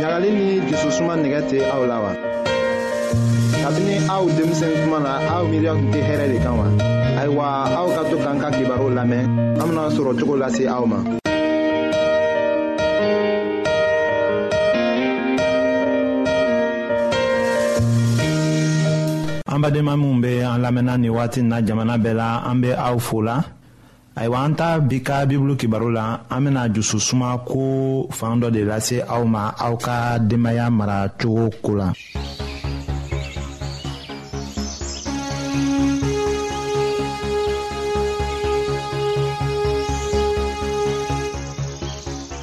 ɲagali ni jususuma nɛgɛ tɛ aw la wa kabini aw denmisɛn kuma na aw miiriya tun tɛ hɛrɛ de kan wa ayiwa aw ka to k'an ka kibaru lamɛn an bena sɔrɔ cogo lase aw ma an badenma minw be an lamɛnna ni wagati na jamana bɛɛ la an be aw fola ayiwa an ta bi ka bibulu kibaru la an bena jususuma ko fan dɔ de lase aw ma aw ka denbaaya mara cogo ko la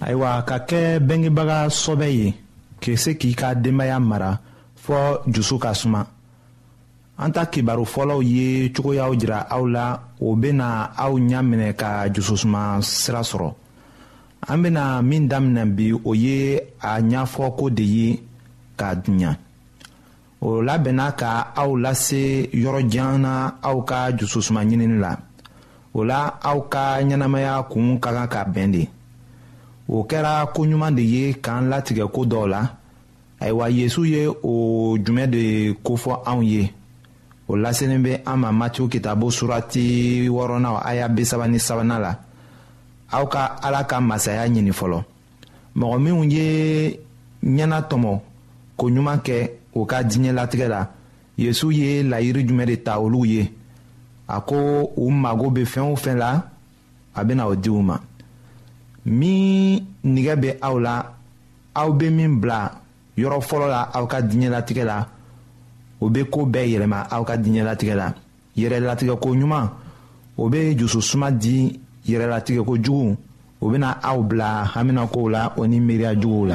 ayiwa ka kɛ bɛngebaga sɔbɛ ye k'i se k'i ka denbaya mara fɔɔ jusu ka suma an ta kibaru fɔlɔw ye cogoyaw jira aw la o bena aw ɲa minɛ ka jususuma sira sɔrɔ an bena min daminɛ bi o ye a ɲafɔko de ye k'a duɲa o labɛnna ka aw lase yɔrɔ jan na aw ka dususuma ɲinini la o la aw ka ɲɛnamaya kun ka kan ka bɛn de o kɛra ko ɲuman de ye k'an latigɛ ko dɔw la ayiwa yesu ye o jumɛn de kofɔ anw ye o laselen bɛ an ma matiw kitabo surati wɔɔrɔnan aya bisaba ni sabanan la aw ka ala ka masaya ɲini fɔlɔ. mɔgɔ minnu ye ɲɛna tɔmɔ ko ɲuman kɛ o ka diɲɛ latigɛ la yesu ye layiri jumɛn de ta olu ye a ko u mago bɛ fɛn o fɛn la a bɛna o di u ma min nigɛ bɛ aw la aw bɛ min bila yɔrɔ fɔlɔ la aw ka diɲɛlatigɛ la o bɛ ko bɛɛ yɛlɛma aw ka diɲɛlatigɛ la yɛrɛlatigɛko ɲuman o bɛ dususuma di yɛrɛlatigɛko jugu o bɛna aw bila haminakow la o ni miiriya juguw la.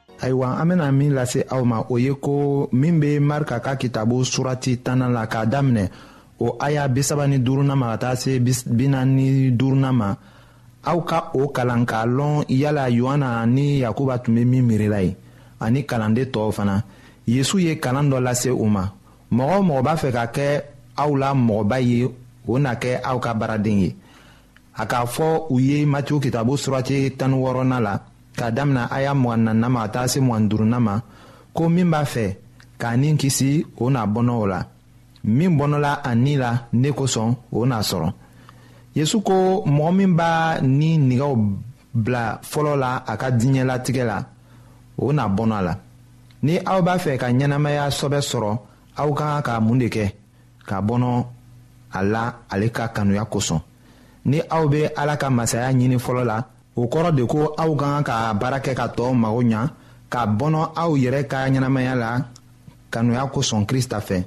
ayiwa an bena min lase aw ma o ye ko min be marika ka kitabu surati tanna la k'a daminɛ o aya bisaba ni duruna ma ka taa se bina ni duruna ma aw ka o kalan k'a lɔn yala yohana ni yakuba tun be min miirila ye ani kalanden tɔɔw fana yezu ye kalan dɔ lase u ma mɔgɔ o mɔgɔ b'a fɛ ka kɛ aw la mɔgɔba ye o na kɛ aw ka baaraden ye a k'a fɔ u ye matiw kitabu surati tan wɔɔrɔnan la k'a damina a y'a mugan na ma ka taa se mugan duuru na ma ko min b'a fɛ k'a ni kisi o n'a bɔnɔ o la min bɔnɔla a ni la ne kosɔn o n'a sɔrɔ yesu ko mɔgɔ min b'a ni nɛgɛw bila fɔlɔ la a ka diɲɛlatigɛ la o n'a bɔnɔ a la ni aw b'a fɛ ka ɲɛnamaya sɔbɛ sɔrɔ aw ka kan ka mun de kɛ ka bɔnɔ a la ale ka kanuya kosɔn ni aw bɛ ala ka masaya ɲini fɔlɔ la o kɔrɔ de ko aw ka kan ka baara kɛ ka tɔɔw mago ɲa ka bɔnɔ aw yɛrɛ ka ɲɛnamaya la kanuya kosɔn krista fɛ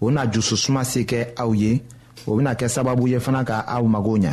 o na jususuma se kɛ aw ye o bɛna kɛ sababu ye fana ka aw mago ɲa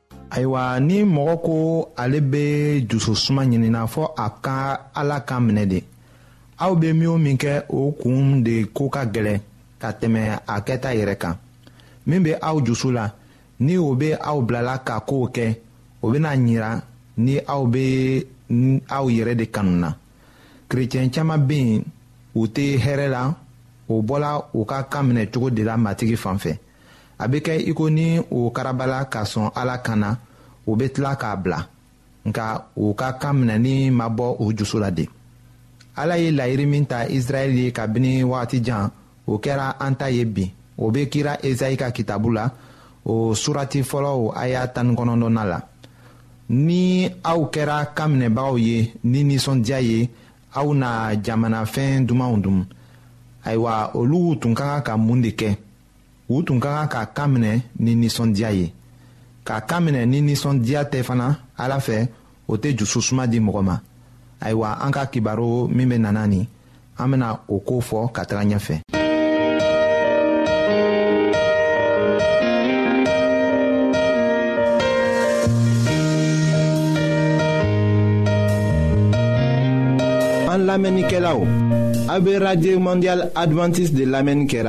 ayiwa ni mɔgɔ ko ale bɛ dususuma ɲinina fɔ a ka ala ka minɛ de aw bɛ min o min kɛ o kun de ko ka gɛlɛn ka tɛmɛ a kɛta yɛrɛ kan min bɛ aw dusu la ni o bɛ aw bilala ka kow kɛ o bɛna ɲira ni aw bɛ aw yɛrɛ de kanu na kerecɛn caman bɛ yen u tɛ hɛrɛ la o bɔla u ka kan minɛ cogo de la matigi fan fɛ a bɛ kɛ i ko ni o karabala ka sɔn ala kan na o bɛ tila k'a bila nka u ka kan minɛni ma bɔ u dusu la de ala ye laɲini min ta israɛl ye kabini wagati jan o kɛra an ta ye bi o bɛ kira ezayi ka kitabu la o surati fɔlɔw a y'a tan ni kɔnɔntɔnnan la ni aw kɛra kan minɛbagaw ye ni nisɔndiya ye aw na jamanafɛn dumanw dun ayiwa olu tun ka kan ka mun de kɛ u tun ka kan k'a kan minɛ ni nisɔndiya ye k'a kan minɛ ni nisɔndiya tɛ fana ala fɛ o tɛ jususuma di mɔgɔ ma ayiwa an ka kibaru min bɛ nana nin an bɛna o ko fɔ ka taga ɲɛfɛ. an lamɛnnikɛlaw a bɛ radio mondial adventiste de lamɛnni kɛra.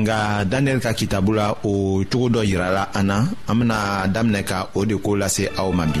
nka daniel ka kitabu la o cogo dɔ yirala an na an bena daminɛ ka o de ko lase aw ma bi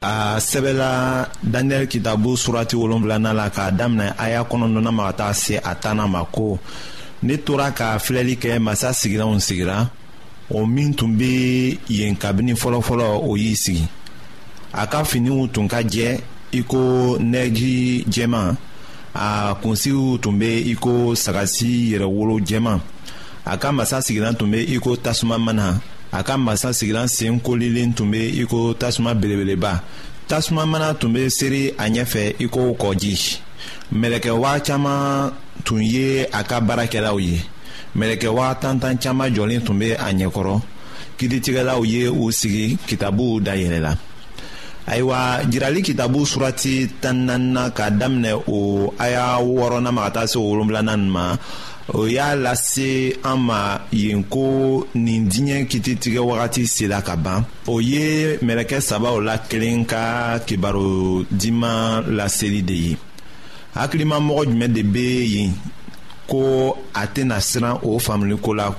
a sɛbɛla daniyɛli kitabu surati wolonfilana la k'a daminɛ aya kɔnɔnɔna ma ka taa se a tanna ma ko ne tora ka filɛli kɛ masa sigilanw sigira o min tun bɛ yen kabini fɔlɔfɔlɔ o y'i sigi a ka finiw tun ka jɛ i ko nɛji jɛman a kunsigiw tun bɛ i ko sagasi yɛrɛwolo jɛman a ka masa sigilan tun bɛ iko tasuma mana a ka masa sigilan sen kolilen tun bɛ iko tasuma belebeleba tasuma mana tun bɛ seri a ɲɛfɛ iko kɔji mɛlɛkɛ waa caman tun ye a ka baarakɛlaw ye mɛlɛkɛ waa tantan caman jɔlen tun bɛ a ɲɛkɔrɔ kiritigɛlaw ye u sigi kitabuw dayɛlɛ la ayiwa jirali kitabu surati tan naanina k'a daminɛ o aya wɔɔrɔnan ma ka taa se wolonwulanan ma o y'a lase an ma yen ko nin diɲɛ kititigɛ wagati sela ka ban o ye mɛlɛkɛ sabaw la kelen ka kibaru diman laseli de ye hakilimamɔgɔ jumɛn de bɛ yen ko a tɛna siran o faamuliko la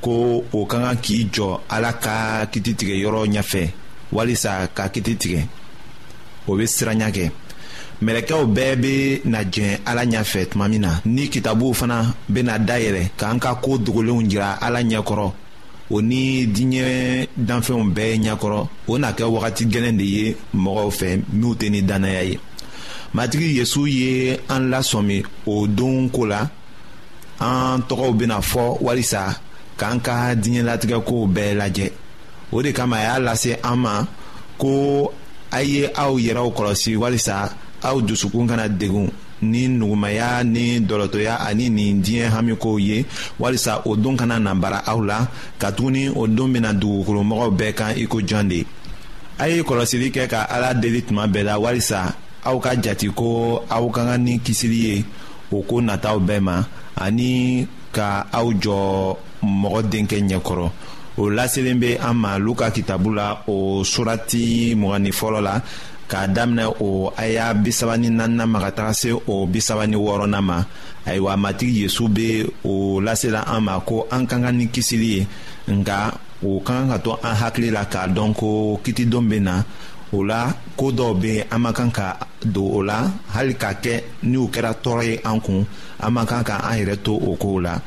ko o ka kan k'i jɔ ala ka kititigɛ yɔrɔ ɲɛfɛ walisa ka kiti tigɛ o bɛ siranya kɛ mɛlɛkɛw bɛɛ bɛ na jɛn ala ɲɛfɛ tuma min na ni kitabuw fana bɛna dayɛlɛ k'an ka ko dogolenw jira ala ɲɛkɔrɔ o ni diɲɛ danfɛnw bɛɛ ɲɛkɔrɔ o na kɛ wagati gɛlɛn de ye mɔgɔw fɛ minnu tɛ ni dannaya ye matigi yesu ye an lasɔmi o don ko la an tɔgɔw bɛna fɔ walisa k'an ka diɲɛlatigɛ kow bɛɛ lajɛ o de kama a y'a lase an ma ko a ye aw yɛrɛw kɔlɔsi walisa aw dusukun kana degun ni nugumaya ni dɔlɔtɔya ani nin diɲɛ hamikow ye walisa o don kana nabara aw la katuguni o don bɛna dugukolomɔgɔw bɛɛ kan iko jɔn de a ye kɔlɔsili kɛ ka ala deli tuma bɛɛ la walisa aw ka jate ko aw ka kan ni kisili ye o ko nataw bɛɛ ma ani ka aw jɔ mɔgɔ denkɛ ɲɛkɔrɔ o laselen bɛ an ma luka kitabu la o surati mugani fɔlɔ la k'a daminɛ o aya bisaba ni naaninan ma ka taga se o bisaba ni wɔɔrɔnan ma ayiwa matigi yesu bɛ o lasela an ma ko an ka kan ni kisili ye nka o ka kan ka to an hakili la k'a dɔn ko kitidon bɛ na o la ko dɔw bɛ yen an man kan ka don o la hali k'a kɛ n'u kɛra tɔɔrɔ ye an kun an man kan ka an yɛrɛ to o kow la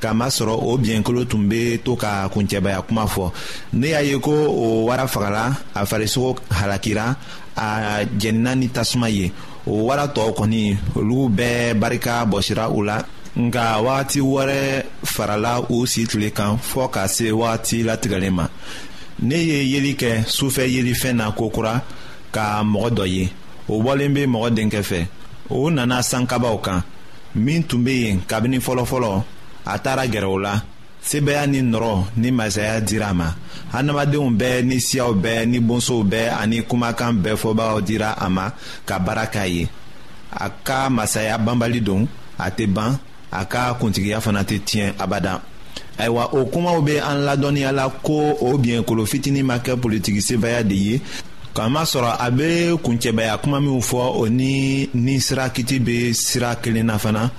k'a masɔrɔ o biɲɛkolo tun bɛ to ka kuncɛbaya kuma fɔ ne y'a ye ko o wara fagara a farisogo halakira a jɛnina ni tasuma ye o wara tɔw kɔni olu bɛɛ barika bɔsira u la nka wagati wɛrɛ farala u si tile kan fɔɔ ka se wagati latigɛlen ma ne ye yeli kɛ sufɛ yelifɛn na kokura ka mɔgɔ dɔ ye o bɔlen bɛ mɔgɔ denkɛ fɛ o nana sankabaw kan min tun bɛ yen kabini fɔlɔfɔlɔ a taara gɛrɛ o la sebaaya ni nɔrɔ ni masaya dira a ma hadamadenw bɛɛ ni siyaw bɛɛ ni bonsow bɛɛ ani kumakan bɛɛ fɔbagaw dira a ma ka baara k'a ye a ka masaya banbali don a tɛ ban a ka kuntigiya fana tɛ tiɲɛ abada ayiwa o kumaw bɛ an ladɔnniya la ko o biɲɛkolo fitinin ma kɛ politiki sebaaya de ye k'a masɔrɔ a bɛ kuncɛbaya kuma minw fɔ o ni ni sira kiti bɛ sira kelen na fana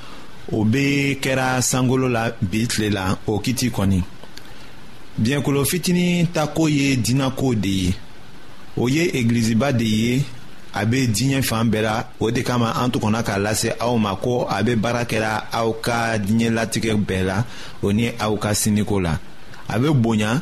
o bɛ kɛra sankolo la bi tile la o kiti kɔni biɲɛkolo fitinin tako ye diinako de ye o ye egiliziba de ye a bɛ diɲɛ fan bɛɛ la o de kama an tuguna k'a lase aw ma ko a bɛ baara kɛra aw ka diɲɛlatigɛ bɛɛ la o ni aw ka siniko la a bɛ bonya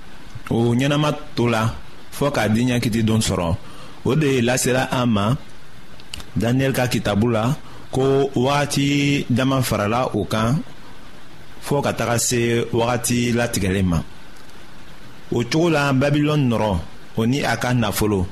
o ɲɛnama tola fɔɔ ka diɲɛ kiti don sɔrɔ o de lasera an ma daniyɛli ka kitabu la ko wagati dama farala o kan fɔɔ ka taga se wagati latigɛlen ma o cogo la babilɔni nɔrɔ o ni a ka nafolo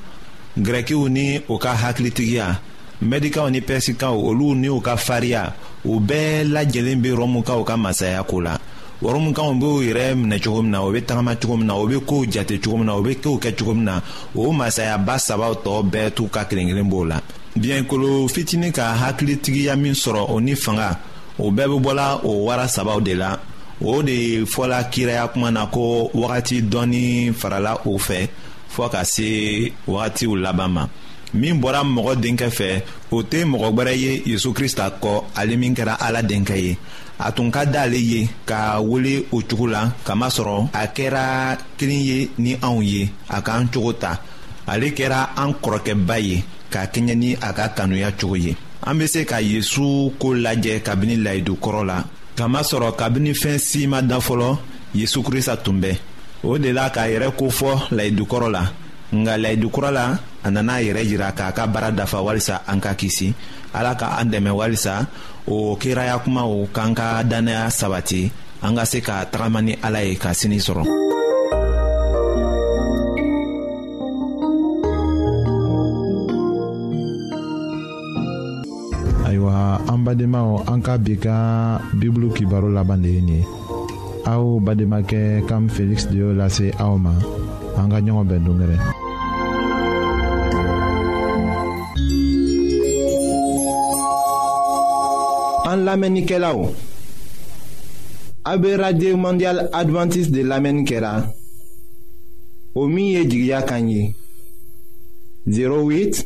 gɛrɛkiw ni o ka hakilitigiya mɛdikaw ni pɛsikaw olu ni u ka fariya u bɛɛ lajɛlen bɛ rɔmukaw ka masaya ko la rɔmukaw b'u yɛrɛ minɛ cogo min na u bɛ tagama cogo min na u bɛ kow jate cogo min na u bɛ kow kɛ cogo min na o masayaba sabaw tɔ bɛɛ t'u ka kelen kelen b'o la biɲɛkolo fitinin ka hakilitigiya min sɔrɔ o ni fanga o bɛɛ bɛ bɔla o wara sabaw de la o de fɔla kiraya kuma na ko wagati dɔɔni farala o fɛ fɔɔ ka se wagatiw laban ma min bɔra mɔgɔ denkɛ fɛ o tɛ mɔgɔ wɛrɛ ye yezu krista kɔ ale min kɛra ala denkɛ ye a tun ka d'ale ye ka wele o cogo la kamasɔrɔ a kɛra kelen ye ni anw ye a k'an cogo ta ale kɛra an kɔrɔkɛba ye ka kɛɲɛ ni a ka kanuya cogo ye an bɛ se ka yezu ko lajɛ kabini layidu kɔrɔ la kamasɔrɔ kabini fɛn si ma da fɔlɔ yezu krista tun bɛ o de la k'a yɛrɛ kofɔ layidukɔrɔ la nka layidu kura la a nana a yɛrɛ jira k'a ka baara dafa walisa an ka kisi ala ka an dɛmɛ walisa o kiraya kumaw k'an ka dannaya sabati an ka se ka tagama ni ala ye ka sini sɔrɔ ayiwa an badenmaw an ka bi ka bibulu kibaro laban de ye nin ye aw bademakɛ kam feliksi de y'o lase aw ma an ka ɲɔgɔn bɛn dongɛrɛ an lamɛnnikɛlaw a bɛ radio mondial adventiste de lamɛnni kɛra o min ye jigiya kan ye 08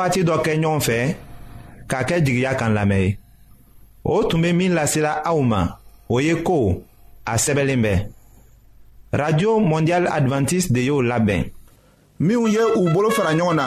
wagati dɔ kɛ ɲɔgɔn fɛ k'a kɛ jigiya kan lamɛn ye o tun bɛ min lasela aw ma o ye ko a sɛbɛnlen bɛ radio mondial adventiste de y'o labɛn minnu ye u bolo fara ɲɔgɔn na